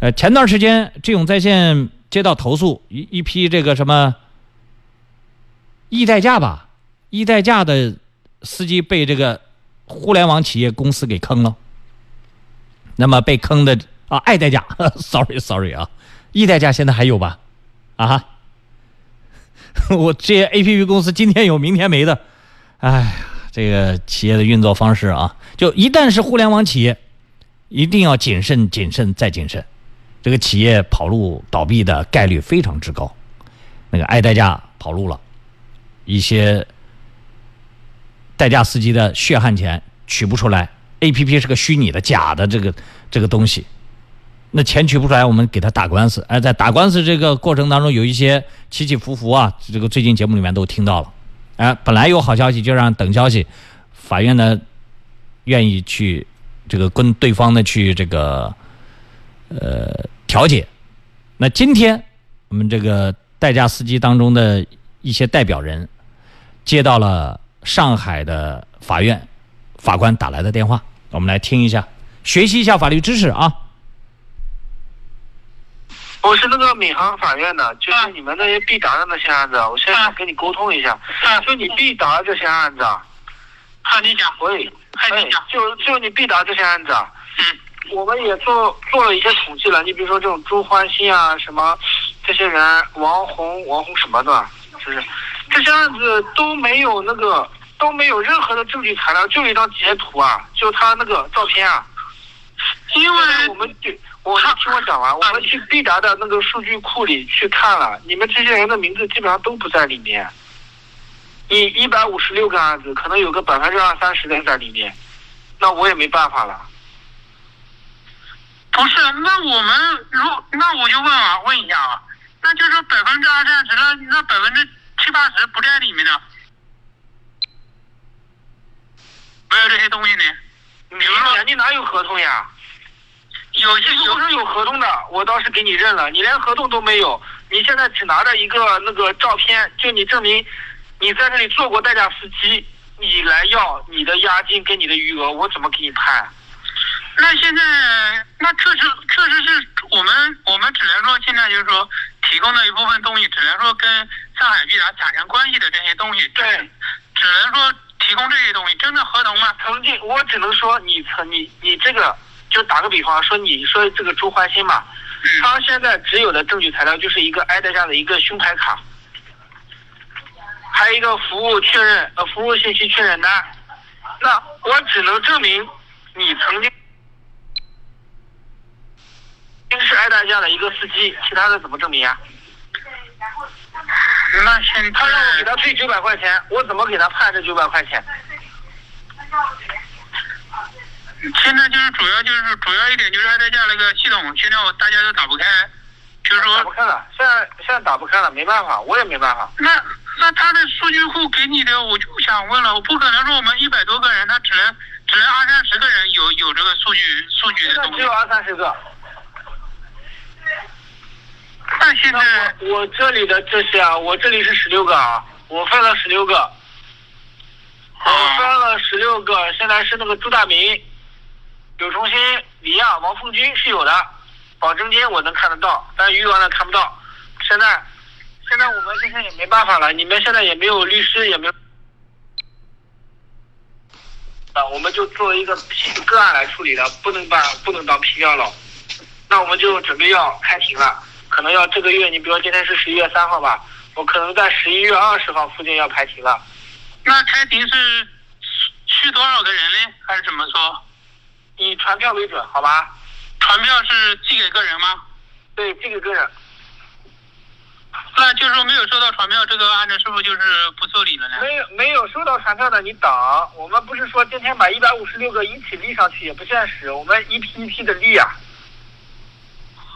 呃，前段时间智勇在线接到投诉，一一批这个什么易代驾吧，易代驾的司机被这个互联网企业公司给坑了。那么被坑的啊，爱代驾，sorry sorry 啊，易代驾现在还有吧？啊，我这些 A P P 公司今天有明天没的，哎呀，这个企业的运作方式啊，就一旦是互联网企业，一定要谨慎、谨慎再谨慎。这个企业跑路倒闭的概率非常之高。那个爱代驾跑路了，一些代驾司机的血汗钱取不出来，A P P 是个虚拟的、假的这个这个东西，那钱取不出来，我们给他打官司。哎，在打官司这个过程当中，有一些起起伏伏啊，这个最近节目里面都听到了。哎，本来有好消息，就让等消息，法院呢愿意去这个跟对方呢去这个。呃，调解。那今天我们这个代驾司机当中的一些代表人接到了上海的法院法官打来的电话，我们来听一下，学习一下法律知识啊。我是那个闵行法院的，就是你们那些必达的那些案子，我现在跟你沟通一下。就你必达这些案子。啊，你讲。喂。哎，你讲。就就你必达这些案子。嗯。我们也做做了一些统计了，你比如说这种朱欢欣啊，什么这些人，王红、王红什么的，是不是？这些案子都没有那个都没有任何的证据材料，就一张截图啊，就他那个照片啊。因为我们去，我听我讲完，我们去必达的那个数据库里去看了，你们这些人的名字基本上都不在里面。一一百五十六个案子，可能有个百分之二三十的在里面，那我也没办法了。不是，那我们如那我就问啊，问一下啊，那就是百分之二三十，那那百分之七八十不在里面的？没有这些东西呢？比如说，你哪有合同呀？有些有是有合同的，我倒是给你认了。你连合同都没有，你现在只拿着一个那个照片，就你证明你在这里做过代驾司机，你来要你的押金跟你的余额，我怎么给你判？那现在，那确实确实是我们我们只能说现在就是说提供的一部分东西，只能说跟上海必达产生关系的这些东西，对，只能说提供这些东西。真的合同吗？曾经我只能说你曾你你这个就打个比方说你说这个朱焕新嘛，他现在只有的证据材料就是一个挨代下的一个胸牌卡，还有一个服务确认呃服务信息确认单，那我只能证明你曾经。是挨代驾的一个司机，其他的怎么证明啊？那现他让我给他退九百块钱，我怎么给他判这九百块钱？现在就是主要就是主要一点就是挨代驾那个系统，现在我大家都打不开，就是说打不开了。现在现在打不开了，没办法，我也没办法。那那他的数据库给你的，我就想问了，我不可能说我们一百多个人，他只能只能二三十个人有有这个数据数据的东西。只有二三十个。那现在我我这里的这些啊，我这里是十六个啊，我分了十六个，我分了十六个，现在是那个朱大明、柳重新、李亚、王凤军是有的，保证金我能看得到，但余额呢看不到。现在现在我们这些也没办法了，你们现在也没有律师，也没有啊，我们就作为一个个案来处理的，不能把不能当批量了，那我们就准备要开庭了。可能要这个月，你比如说今天是十一月三号吧，我可能在十一月二十号附近要开庭了。那开庭是去多少个人呢？还是怎么说？以传票为准，好吧？传票是寄给个人吗？对，寄给个人。那就是说没有收到传票，这个案子是不是就是不受理了呢？没有没有收到传票的，你等。我们不是说今天把一百五十六个一起立上去也不现实，我们一批一批的立啊。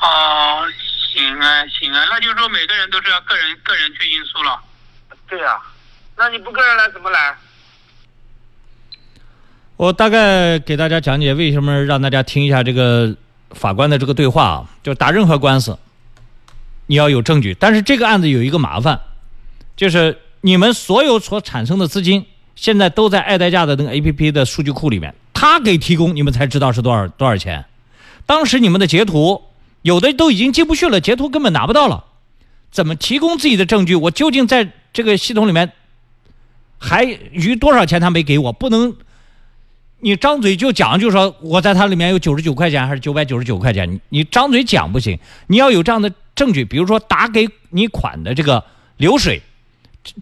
哦。行那就是说每个人都是要个人个人去应诉了。对呀，那你不个人来怎么来？我大概给大家讲解为什么让大家听一下这个法官的这个对话啊，就打任何官司，你要有证据。但是这个案子有一个麻烦，就是你们所有所产生的资金现在都在爱代驾的那个 A P P 的数据库里面，他给提供，你们才知道是多少多少钱。当时你们的截图。有的都已经进不去了，截图根本拿不到了，怎么提供自己的证据？我究竟在这个系统里面还余多少钱他没给我？不能你张嘴就讲，就说我在它里面有九十九块钱还是九百九十九块钱？你你张嘴讲不行，你要有这样的证据，比如说打给你款的这个流水，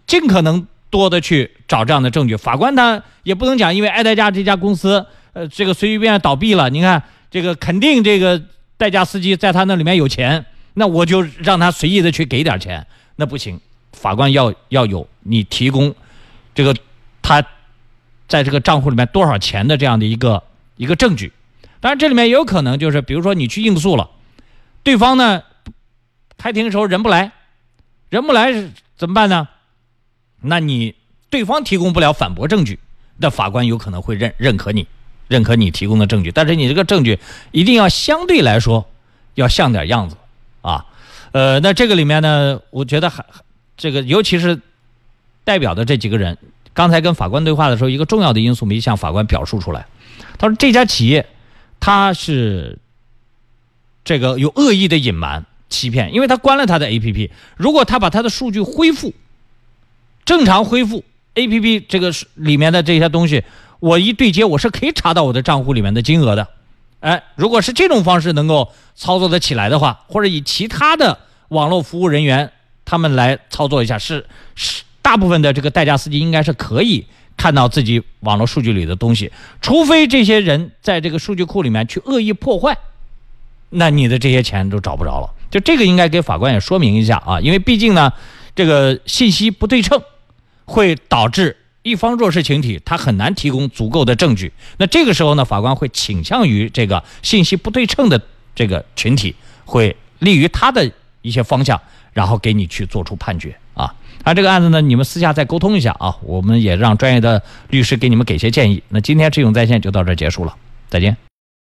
尽可能多的去找这样的证据。法官他也不能讲，因为爱代驾这家公司，呃，这个随随便便倒闭了，你看这个肯定这个代驾司机在他那里面有钱，那我就让他随意的去给点钱，那不行。法官要要有你提供这个他在这个账户里面多少钱的这样的一个一个证据。当然，这里面也有可能就是，比如说你去应诉了，对方呢开庭的时候人不来，人不来怎么办呢？那你对方提供不了反驳证据，那法官有可能会认认可你，认可你提供的证据。但是你这个证据一定要相对来说要像点样子啊。呃，那这个里面呢，我觉得还这个尤其是代表的这几个人，刚才跟法官对话的时候，一个重要的因素没向法官表述出来。他说这家企业他是这个有恶意的隐瞒、欺骗，因为他关了他的 APP。如果他把他的数据恢复，正常恢复 APP 这个里面的这些东西，我一对接，我是可以查到我的账户里面的金额的。哎，如果是这种方式能够操作的起来的话，或者以其他的网络服务人员他们来操作一下，是是大部分的这个代驾司机应该是可以看到自己网络数据里的东西，除非这些人在这个数据库里面去恶意破坏，那你的这些钱都找不着了。就这个应该给法官也说明一下啊，因为毕竟呢，这个信息不对称会导致。一方弱势群体，他很难提供足够的证据。那这个时候呢，法官会倾向于这个信息不对称的这个群体，会利于他的一些方向，然后给你去做出判决啊。那这个案子呢，你们私下再沟通一下啊，我们也让专业的律师给你们给些建议。那今天智勇在线就到这儿结束了，再见。